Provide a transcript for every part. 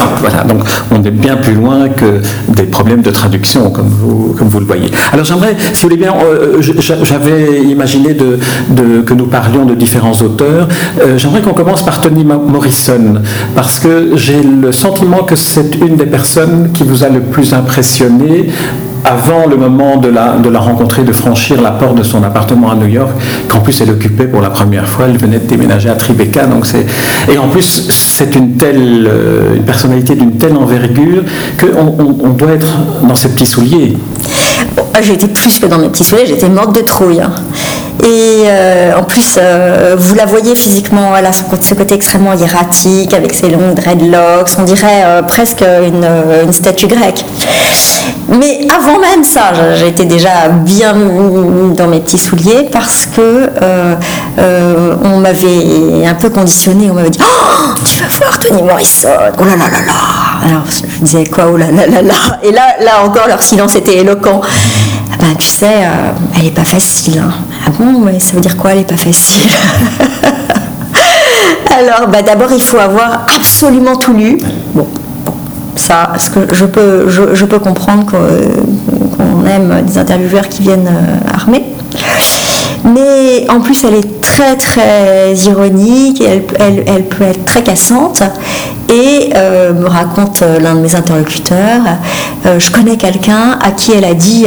Ah, voilà, donc on est bien plus loin que des problèmes de traduction, comme vous, comme vous le voyez. Alors j'aimerais, si vous voulez bien, euh, j'avais imaginé que nous parlions de différents auteurs. Euh, j'aimerais qu'on commence par Toni Morrison, parce que j'ai le sentiment que c'est une des personnes qui vous a le plus impressionné avant le moment de la, de la rencontrer, de franchir la porte de son appartement à New York, qu'en plus elle occupait pour la première fois, elle venait de déménager à Tribeca, donc c'est et en plus c'est une telle euh, une personnalité d'une telle envergure qu'on on, doit être dans ses petits souliers. J'ai été plus que dans mes petits souliers, j'étais morte de trouille. Hein. Et euh, en plus, euh, vous la voyez physiquement, elle a ce côté extrêmement hiératique, avec ses longues dreadlocks, on dirait presque une, statue grecque. Mais avant même ça, j'étais déjà bien dans mes petits souliers parce que euh, euh, on m'avait un peu conditionné. On m'avait dit oh, Tu vas voir Tony Morrison Oh là là là là Alors je disais quoi Oh là là là là Et là, là encore, leur silence était éloquent. Ah ben, tu sais, euh, elle n'est pas facile. Hein. Ah bon, mais ça veut dire quoi Elle n'est pas facile Alors, bah, d'abord, il faut avoir absolument tout lu. Bon, ça, ce que je peux, je, peux comprendre qu'on aime des intervieweurs qui viennent euh, armés. Mais en plus, elle est très très ironique, elle, elle, peut être très cassante. Et euh, me raconte euh, l'un de mes interlocuteurs, je connais quelqu'un à qui elle a dit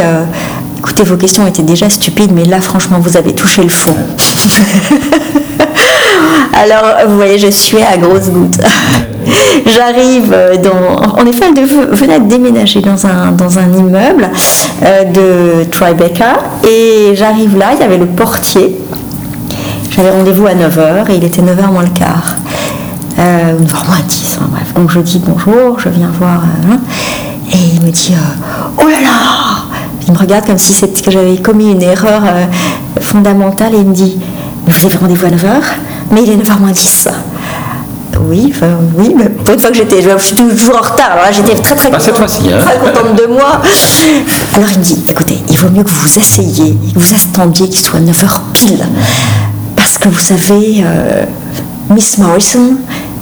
écoutez, vos questions étaient déjà stupides, mais là, franchement, vous avez touché le fond. Alors, vous voyez, je suis à grosse goutte. J'arrive dans. En effet, elle venait de déménager dans un, dans un immeuble euh, de Tribeca. Et j'arrive là, il y avait le portier. J'avais rendez-vous à 9h et il était 9h moins le quart. Euh, 9h moins 10, hein, bref. Donc je dis bonjour, je viens voir. Euh, hein. et il me dit Oh là là Il me regarde comme si c'était que j'avais commis une erreur euh, fondamentale et il me dit Vous avez rendez-vous à 9h mais il est 9h moins 10. Oui, oui, mais pour une fois que j'étais, je suis toujours en retard, alors j'étais très très, contente, hein. très contente de moi. Alors il me dit, écoutez, il vaut mieux que vous vous essayiez, que vous attendiez qu'il soit 9h pile. Parce que vous savez, euh, Miss Morrison,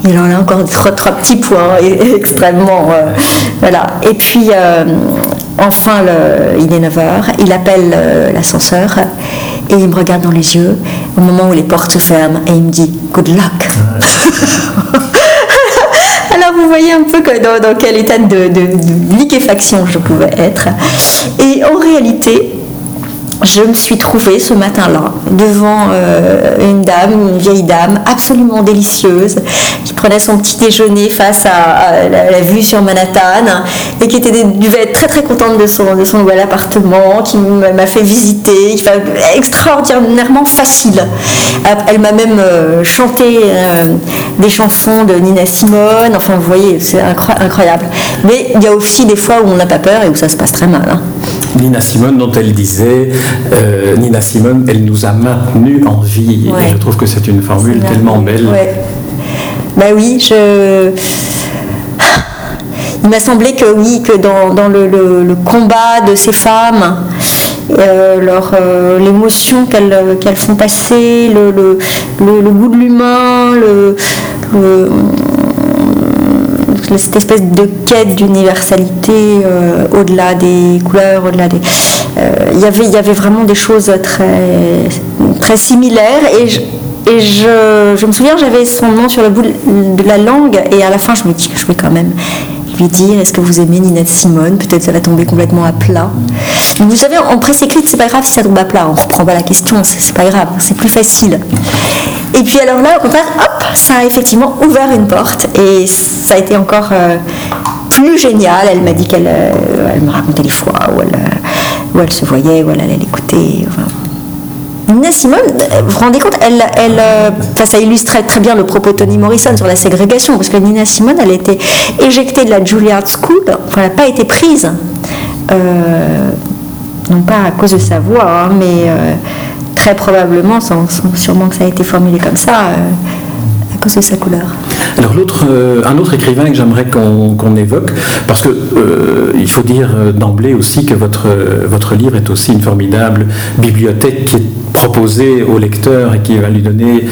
il en a encore trois, trois petits points extrêmement. Euh, voilà. Et puis, euh, enfin, le, il est 9h, il appelle l'ascenseur et il me regarde dans les yeux au moment où les portes se ferment et il me dit Good luck. Alors vous voyez un peu dans, dans quel état de, de liquéfaction je pouvais être. Et en réalité, je me suis trouvée ce matin-là devant euh, une dame, une vieille dame absolument délicieuse, prenait son petit déjeuner face à, la, vue sur Manhattan et qui était, devait être très très contente de son, de son nouvel appartement, qui m'a fait visiter, qui extraordinairement facile. Elle m'a même euh, chanté euh, des chansons de Nina Simone, enfin vous voyez, c'est incroyable. Mais il y a aussi des fois où on n'a pas peur et où ça se passe très mal. Hein. Nina Simone dont elle disait euh, Nina Simone, elle nous a maintenus en vie. Et je trouve que c'est une formule tellement belle. Ben oui, je. Il m'a semblé que oui, que dans, le, combat de ces femmes, euh, euh, l'émotion qu'elles font passer, le, le, goût de l'humain, cette espèce de quête d'universalité euh, au-delà des couleurs, au-delà des. Euh, y il y avait vraiment des choses très, très similaires et je, et je, me souviens, j'avais son nom sur le bout de la langue et à la fin, je me dis que je vais quand même lui dire est-ce que vous aimez Nina Simone? Peut-être ça va tomber complètement à plat. Vous savez, en presse écrite, c'est pas grave si ça tombe à plat, on reprend pas la question, c'est pas grave, c'est plus facile. Et puis alors là, au contraire, hop, ça a effectivement ouvert une porte et ça a été encore euh, plus génial. Elle m'a dit qu'elle euh, elle me racontait les fois où elle, euh, où elle se voyait, où elle allait l'écouter. Nina Simone, vous vous rendez compte, elle, elle, ça illustrait très bien le propos de Toni Morrison sur la ségrégation, parce que Nina Simone, elle a été éjectée de la Juilliard School, elle n'a pas été prise, non pas à cause de sa voix, hein, mais très probablement, sans, sûrement que ça a été formulé comme ça, euh, à cause de sa couleur. Alors l'autre, euh, un autre écrivain que j'aimerais qu'on évoque, parce que euh, il faut dire d'emblée aussi que votre, votre livre est aussi une formidable bibliothèque qui est proposer au lecteur et qui va lui donner,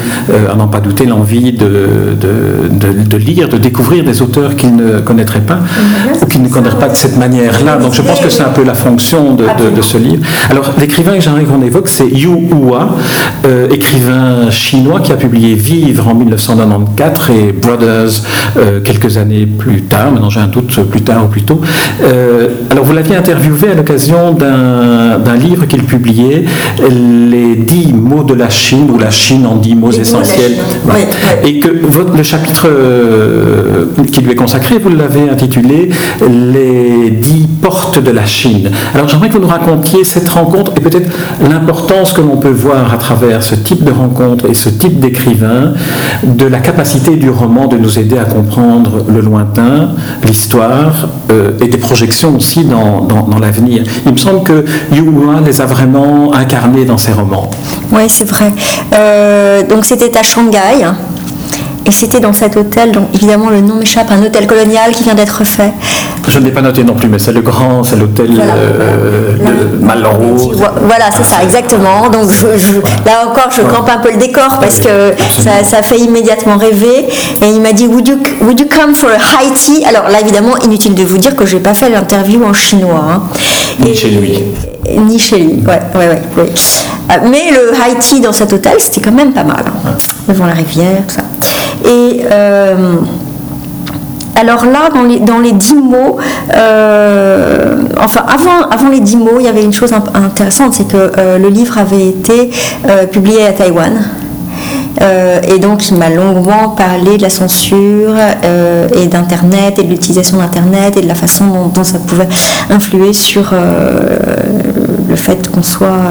à n'en pas douter, l'envie de, de, lire, de découvrir des auteurs qu'il ne connaîtrait pas ou qu'il ne connaît pas de cette manière-là. Donc je pense que c'est un peu la fonction de, ce livre. Alors l'écrivain que j'aimerais qu'on évoque, c'est Yu Hua, écrivain chinois qui a publié Vivre en 1994 et Brothers quelques années plus tard. Maintenant j'ai un doute plus tard ou plus tôt. alors vous l'aviez interviewé à l'occasion d'un livre qu'il publiait, Les dix mots de la Chine, ou la Chine en dix mots essentiels. Et que votre, le chapitre euh, qui lui est consacré, vous l'avez intitulé Les dix portes de la Chine. Alors j'aimerais que vous nous racontiez cette rencontre et peut-être l'importance que l'on peut voir à travers ce type de rencontre et ce type d'écrivain de la capacité du roman de nous aider à comprendre le lointain, l'histoire euh, et des projections aussi dans, dans, l'avenir. Il me semble que Yu les a vraiment incarnés dans ses romans. Oui, c'est vrai. Euh, donc c'était à Shanghai. Et c'était dans cet hôtel, donc évidemment le nom m'échappe, un hôtel colonial qui vient d'être fait. Je ne l'ai pas noté non plus, mais c'est le grand, c'est l'hôtel euh, de Malraux. Voilà, c'est ça, exactement. Donc là encore, je campe un peu le décor parce que ça, fait immédiatement rêver. Et il m'a dit, would you, would you come for a high tea? Alors là, évidemment, inutile de vous dire que je n'ai pas fait l'interview en chinois. Hein. Ni chez lui. Ni chez lui, ouais, ouais, ouais. ouais. Euh, mais le tea dans cet hôtel, c'était quand même pas mal. Hein. Devant la rivière, tout ça. Et euh, alors là, dans les, dans les dix mots, euh, enfin avant, avant les dix mots, il y avait une chose intéressante, c'est que euh, le livre avait été publié à Taïwan. Et donc il m'a longuement parlé de la censure et d'Internet et de l'utilisation d'Internet et de la façon dont, ça pouvait influer sur le fait qu'on soit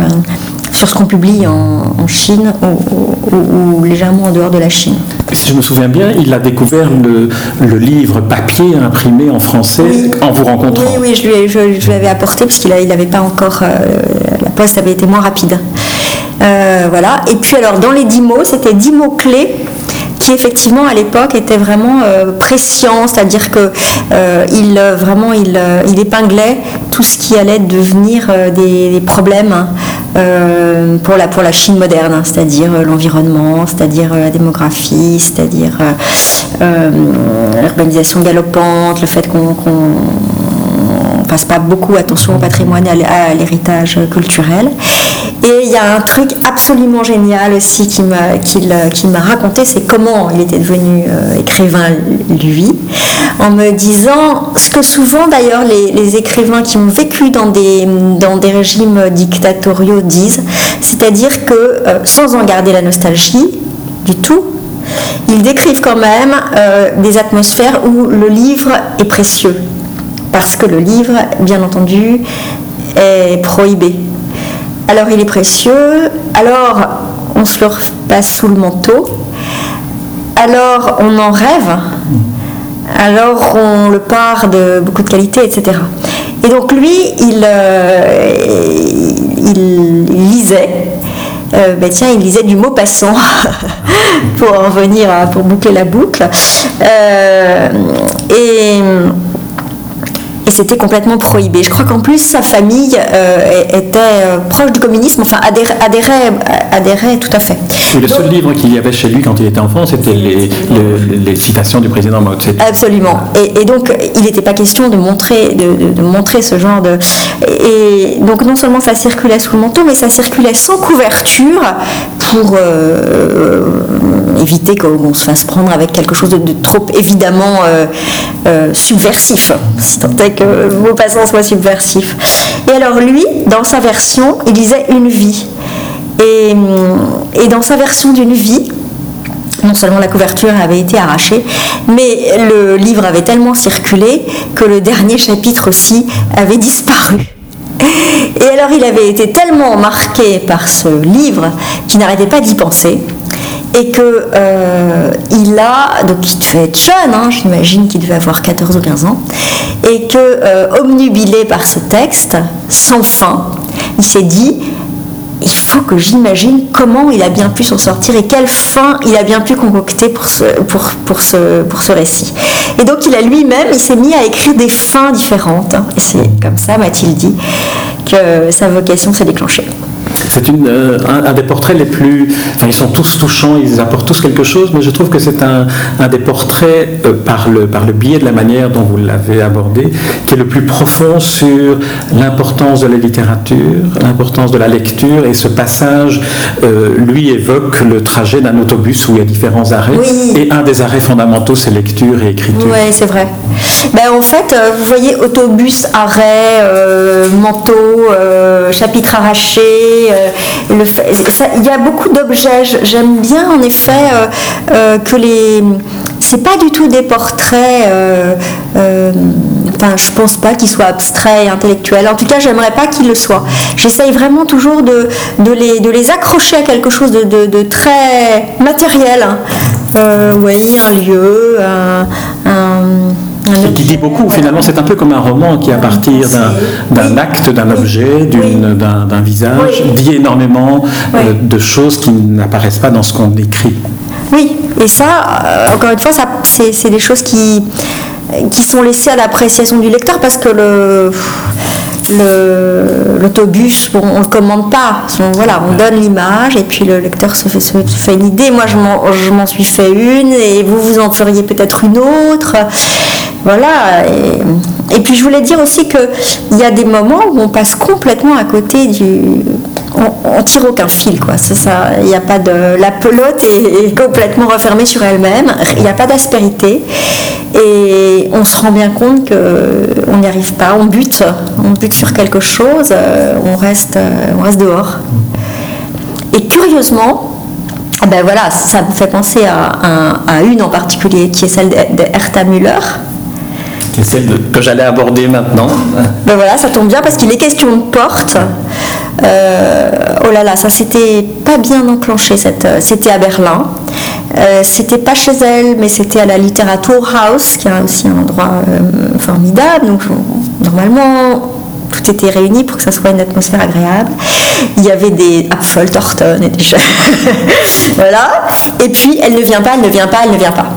sur ce qu'on publie en, Chine ou, légèrement en dehors de la Chine. Si je me souviens bien, il a découvert le, livre papier imprimé en français en vous rencontrant. Oui, oui, je lui, je, l'avais apporté parce qu'il n'avait pas encore. Euh, la poste avait été moins rapide. Euh, voilà. Et puis alors, dans les dix mots, c'était dix mots clés qui effectivement à l'époque était vraiment euh, c'est-à-dire que euh, il vraiment il, épinglait tout ce qui allait devenir des, problèmes hein, euh, pour, la, Chine moderne, hein, c'est-à-dire euh, l'environnement, c'est-à-dire euh, la démographie, c'est-à-dire l'urbanisation galopante, le fait qu'on ne fasse pas beaucoup attention au patrimoine à l'héritage culturel. Et il y a un truc absolument génial aussi qu'il m'a raconté, c'est comment il était devenu écrivain lui, en me disant ce que souvent d'ailleurs les, écrivains qui ont vécu dans des, dans des régimes dictatoriaux disent, c'est-à-dire que euh, sans en garder la nostalgie du tout, ils décrivent quand même euh, des atmosphères où le livre est précieux, parce que le livre, bien entendu, est prohibé. Alors il est précieux, alors on se le passe sous le manteau, alors on en rêve, alors on le part de beaucoup de qualité, etc. Et donc lui, il, euh, lisait, euh, ben tiens, il lisait du mot passant pour en venir, pour boucler la boucle. Euh, et c'était complètement prohibé. Je crois qu'en plus sa famille euh, était euh, proche du communisme, enfin adhérait, adhérait, tout à fait. le seul livre qu'il y avait chez lui quand il était enfant, c'était les, les, citations du président Mao Tse-tung. Absolument. Et, donc il n'était pas question de montrer, de, montrer ce genre de. Et donc non seulement ça circulait sous le manteau, mais ça circulait sans couverture pour euh, éviter qu'on se fasse prendre avec quelque chose de, trop évidemment subversif, si tant est que vos passants soient subversifs. Et alors lui, dans sa version, il disait une vie. Et, et dans sa version d'une vie, non seulement la couverture avait été arrachée, mais le livre avait tellement circulé que le dernier chapitre aussi avait disparu. Et alors il avait été tellement marqué par ce livre qu'il n'arrêtait pas d'y penser et que euh, il a, donc il devait être jeune, hein, j'imagine qu'il devait avoir 14 ou 15 ans, et que, euh, omnubilé par ce texte, sans fin, il s'est dit, il faut que j'imagine comment il a bien pu s'en sortir et quelle fin il a bien pu concocter pour ce, pour, pour ce, pour ce récit. Et donc il a lui-même, il s'est mis à écrire des fins différentes. Et c'est comme ça, m'a-t-il dit, que sa vocation s'est déclenchée. C'est une, euh, un, des portraits les plus. Enfin, ils sont tous touchants, ils apportent tous quelque chose, mais je trouve que c'est un, un, des portraits, euh, par, le, par le biais de la manière dont vous l'avez abordé, qui est le plus profond sur l'importance de la littérature, l'importance de la lecture, et ce passage, euh, lui, évoque le trajet d'un autobus où il y a différents arrêts, et un des arrêts fondamentaux, c'est lecture et écriture. Oui, c'est vrai. Ben, en fait, vous voyez, autobus, arrêt, manteau, chapitre arraché, il y a beaucoup d'objets. J'aime bien en effet euh, euh, que les. C'est pas du tout des portraits. Euh, enfin, je pense pas qu'ils soient abstraits et intellectuels. En tout cas, j'aimerais pas qu'ils le soient. J'essaye vraiment toujours de, les, accrocher à quelque chose de, très matériel. oui, un lieu, un et qui dit beaucoup. Finalement, c'est un peu comme un roman qui, à partir d'un acte, d'un objet, d'un visage, dit énormément euh, de choses qui n'apparaissent pas dans ce qu'on écrit. Oui, et ça, euh, encore une fois, c'est des choses qui, qui sont laissées à l'appréciation du lecteur parce que le l'autobus, bon, on ne le commande pas. On, voilà, on donne l'image et puis le lecteur se fait, se fait une idée. Moi, je m'en suis fait une et vous, vous en feriez peut-être une autre. Voilà. Et, puis je voulais dire aussi qu'il y a des moments où on passe complètement à côté du. On, tire aucun fil, quoi. C'est ça. Il n'y a pas de. La pelote est, complètement refermée sur elle-même. Il n'y a pas d'aspérité. Et on se rend bien compte qu'on n'y arrive pas. On bute. On bute sur quelque chose. On reste, on reste dehors. Et curieusement, ah ben voilà, ça me fait penser à, une en particulier, qui est celle de, Müller, c'est celle que j'allais aborder maintenant. Ben voilà, ça tombe bien parce qu'il est question de porte. Euh, oh là là, ça s'était pas bien enclenché. Euh, c'était à Berlin. Euh, c'était pas chez elle, mais c'était à la Literaturhaus, qui est aussi un endroit formidable. Donc normalement, tout était réuni pour que ça soit une atmosphère agréable. Il y avait des Apfeltorten et des voilà. Et puis elle ne vient pas, elle ne vient pas, elle ne vient pas.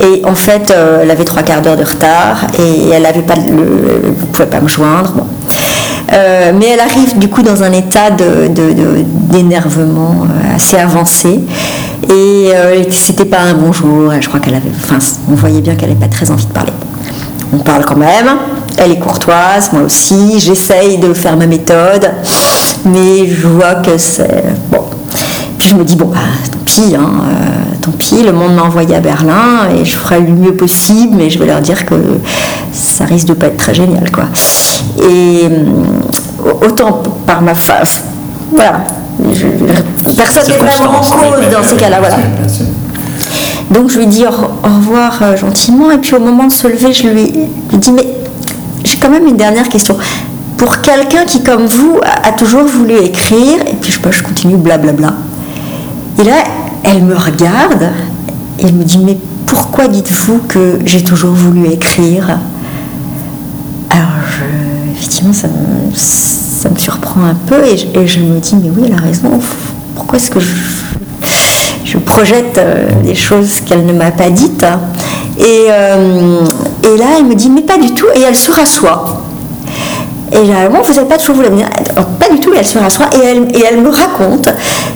Et en fait, euh, elle avait trois quarts d'heure de retard et elle ne pouvait pas me joindre. Euh, mais elle arrive du coup dans un état d'énervement euh, assez avancé. Et c'était pas un bonjour. Je crois qu'elle avait. Enfin, on voyait bien qu'elle n'avait pas très envie de parler. On parle quand même. Elle est courtoise, moi aussi. J'essaye de faire ma méthode, mais je vois que c'est bon. Puis je me dis bon, bah, pis. Hein, tant pis, le monde m'a envoyé à Berlin et je ferai le mieux possible, mais je vais leur dire que ça risque de pas être très génial, quoi. Et euh, autant par ma face, voilà, personne n'est vraiment en cause dans ces cas-là, voilà. Donc je lui dis au, revoir euh, gentiment et puis au moment de se lever, je lui, dis mais j'ai quand même une dernière question. Pour quelqu'un qui, comme vous, a, toujours voulu écrire, et puis je, je continue blablabla, et là, elle me regarde et me dit Mais pourquoi dites-vous que j'ai toujours voulu écrire? Alors, effectivement, ça me, surprend un peu et je, me dis Mais oui, elle a raison. Pourquoi est-ce que je, projette euh, des choses qu'elle ne m'a pas dites? Et, euh, et là, elle me dit Mais pas du tout. Et elle se rassoit. Et généralement, vous n'avez pas toujours voulu venir. pas du tout, elle se rassoit et elle, et elle me raconte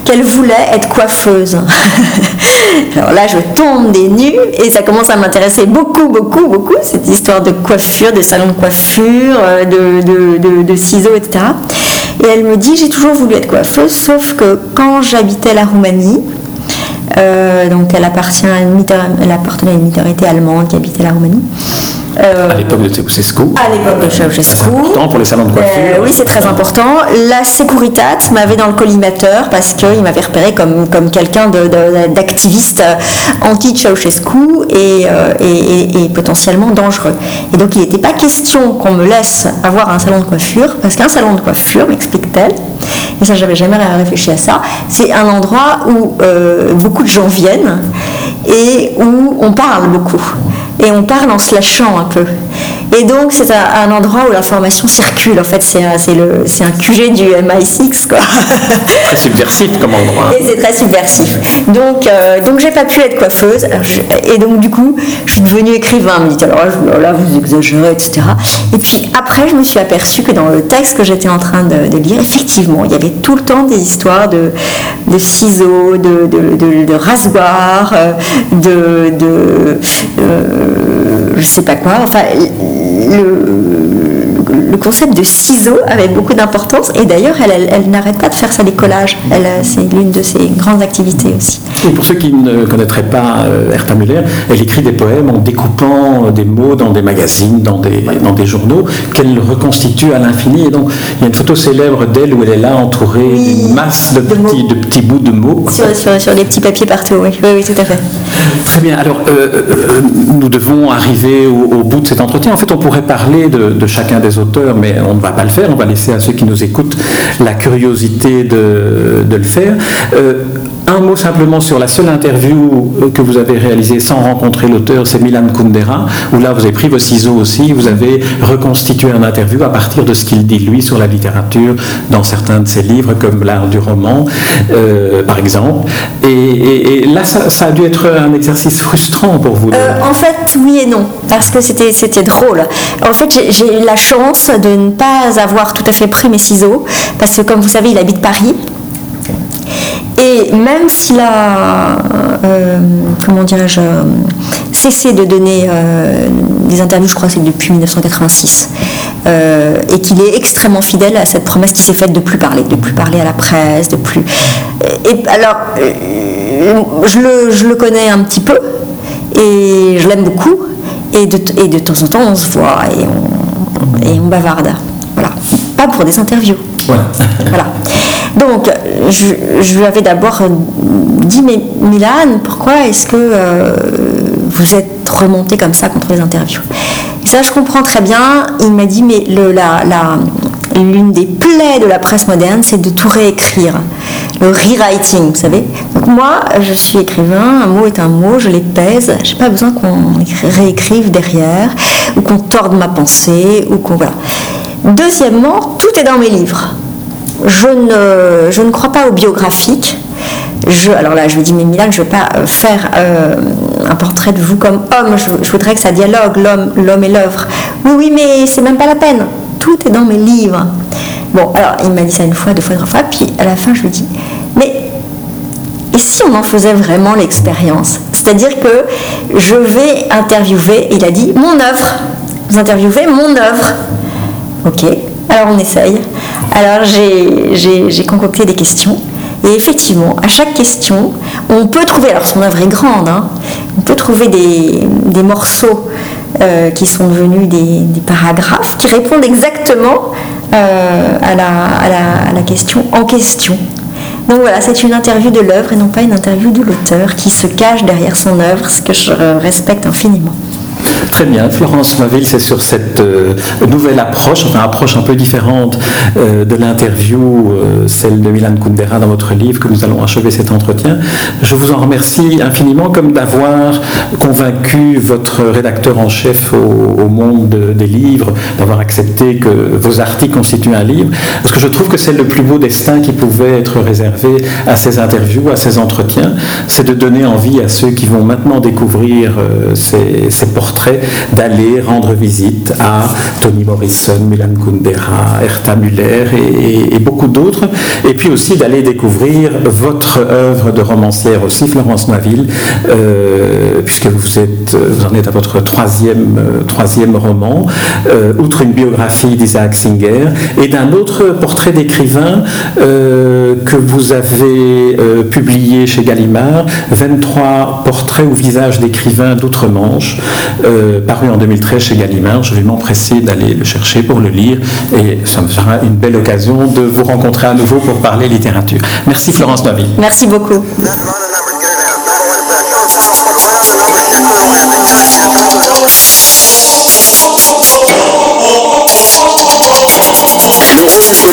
qu'elle voulait être coiffeuse. Alors là, je tombe des nues et ça commence à m'intéresser beaucoup, beaucoup, beaucoup, cette histoire de coiffure, de salon de coiffure, euh, de, ciseaux, etc. Et elle me dit, j'ai toujours voulu être coiffeuse, sauf que quand j'habitais la Roumanie, euh, donc elle, appartient à une, elle appartenait à une minorité allemande qui habitait la Roumanie, à l'époque de Ceausescu. À l'époque de Ceausescu. C'est important pour les salons de coiffure. Euh, oui, c'est très important. La Securitat m'avait dans le collimateur parce qu'il m'avait repéré comme, comme quelqu'un d'activiste anti-Ceausescu et, euh, et, et, potentiellement dangereux. Et donc il n'était pas question qu'on me laisse avoir un salon de coiffure parce qu'un salon de coiffure, m'explique-t-elle, et ça j'avais jamais réfléchi à ça, c'est un endroit où beaucoup de gens viennent et où on parle beaucoup et on parle en se lâchant un peu. Et donc, c'est un, endroit où l'information circule. En fait, c'est un, un QG du MI6, quoi. Très subversif comme endroit. Et c'est très subversif. Donc, euh, donc j'ai pas pu être coiffeuse. et donc, du coup, je suis devenue écrivain. Me dit alors là, vous exagérez, etc. Et puis après, je me suis aperçue que dans le texte que j'étais en train de, lire, effectivement, il y avait tout le temps des histoires de, de ciseaux, de, de, de rasoirs, euh, de, de euh, je sais pas quoi. Enfin, le, concept de ciseaux avait beaucoup d'importance et d'ailleurs elle, n'arrête pas de faire ça des collages. c'est l'une de ses grandes activités aussi. Et pour ceux qui ne connaîtraient pas euh, Hertha Müller, elle écrit des poèmes en découpant des mots dans des magazines, dans des, dans des journaux, qu'elle reconstitue à l'infini. Et donc il y a une photo célèbre d'elle où elle est là entourée d'une masse de, petits, de petits bouts de mots. Sur, sur, les petits papiers partout, oui, oui, tout à fait. Très bien. Alors euh, euh, nous devons arriver au, bout de cet entretien. En fait, on pourrait parler de, chacun des auteurs, mais on ne va pas le faire. On va laisser à ceux qui nous écoutent la curiosité de, le faire. Euh, un mot simplement sur la seule interview que vous avez réalisée sans rencontrer l'auteur, c'est Milan Kundera, où là vous avez pris vos ciseaux aussi, vous avez reconstitué un interview à partir de ce qu'il dit lui sur la littérature dans certains de ses livres, comme L'art du roman, par exemple. Et, là, ça, a dû être un exercice frustrant pour vous. en fait, oui et non, parce que c'était drôle. En fait, j'ai, eu la chance de ne pas avoir tout à fait pris mes ciseaux, parce que comme vous savez, il habite Paris. Et même s'il a, euh, comment dirais-je, cessé de donner euh, des interviews, je crois que c'est depuis 1986, euh, et qu'il est extrêmement fidèle à cette promesse qui s'est faite de plus parler, de plus parler à la presse, de plus. Et alors, je le, je le connais un petit peu, et je l'aime beaucoup, et de, et de temps en temps on se voit et on, et on bavarde. Voilà. Pas pour des interviews. Voilà. Donc, je, lui avais d'abord dit, mais Milan, pourquoi est-ce que euh, vous êtes remonté comme ça contre les interviews? Ça, je comprends très bien. Il m'a dit, mais l'une des plaies de la presse moderne, c'est de tout réécrire. Le rewriting, vous savez. Donc moi, je suis écrivain, un mot est un mot, je les pèse, je n'ai pas besoin qu'on réécrive derrière, ou qu'on torde ma pensée, ou qu'on... Voilà. Deuxièmement, tout est dans mes livres. Je ne, je ne crois pas au biographique. Alors là, je lui dis, mais Milan, je ne veux pas euh, faire euh, un portrait de vous comme homme, je, voudrais que ça dialogue, l'homme, l'homme et l'œuvre. Oui, oui, mais c'est même pas la peine tout est dans mes livres. Bon, alors il m'a dit ça une fois, deux fois, trois fois, puis à la fin je lui dis, mais et si on en faisait vraiment l'expérience? C'est-à-dire que je vais interviewer, il a dit, mon œuvre. Vous interviewez mon œuvre. Ok, alors on essaye. Alors j'ai concocté des questions. Et effectivement, à chaque question, on peut trouver, alors son œuvre est grande, hein, on peut trouver des, morceaux euh, qui sont devenus des, paragraphes qui répondent exactement euh, à, la, question en question. Donc voilà, c'est une interview de l'œuvre et non pas une interview de l'auteur qui se cache derrière son œuvre, ce que je respecte infiniment. Très bien, Florence Maville, c'est sur cette euh, nouvelle approche, enfin approche un peu différente euh, de l'interview, euh, celle de Milan Kundera dans votre livre, que nous allons achever cet entretien. Je vous en remercie infiniment comme d'avoir convaincu votre rédacteur en chef au, monde des livres, d'avoir accepté que vos articles constituent un livre, parce que je trouve que c'est le plus beau destin qui pouvait être réservé à ces interviews, à ces entretiens, c'est de donner envie à ceux qui vont maintenant découvrir ces, ces portraits d'aller rendre visite à Toni Morrison, Milan Kundera, Herta Müller et, beaucoup d'autres. Et puis aussi d'aller découvrir votre œuvre de romancière aussi, Florence Maville, euh, puisque vous, êtes, vous en êtes à votre troisième, euh, troisième roman, euh, outre une biographie d'Isaac Singer, et d'un autre portrait d'écrivain que vous avez publié chez Gallimard, 23 portraits ou visages d'écrivains d'outre-Manche. Euh, paru en 2013 chez Gallimard. Je vais m'empresser d'aller le chercher pour le lire et ça me sera une belle occasion de vous rencontrer à nouveau pour parler littérature. Merci Florence Naville. Merci beaucoup.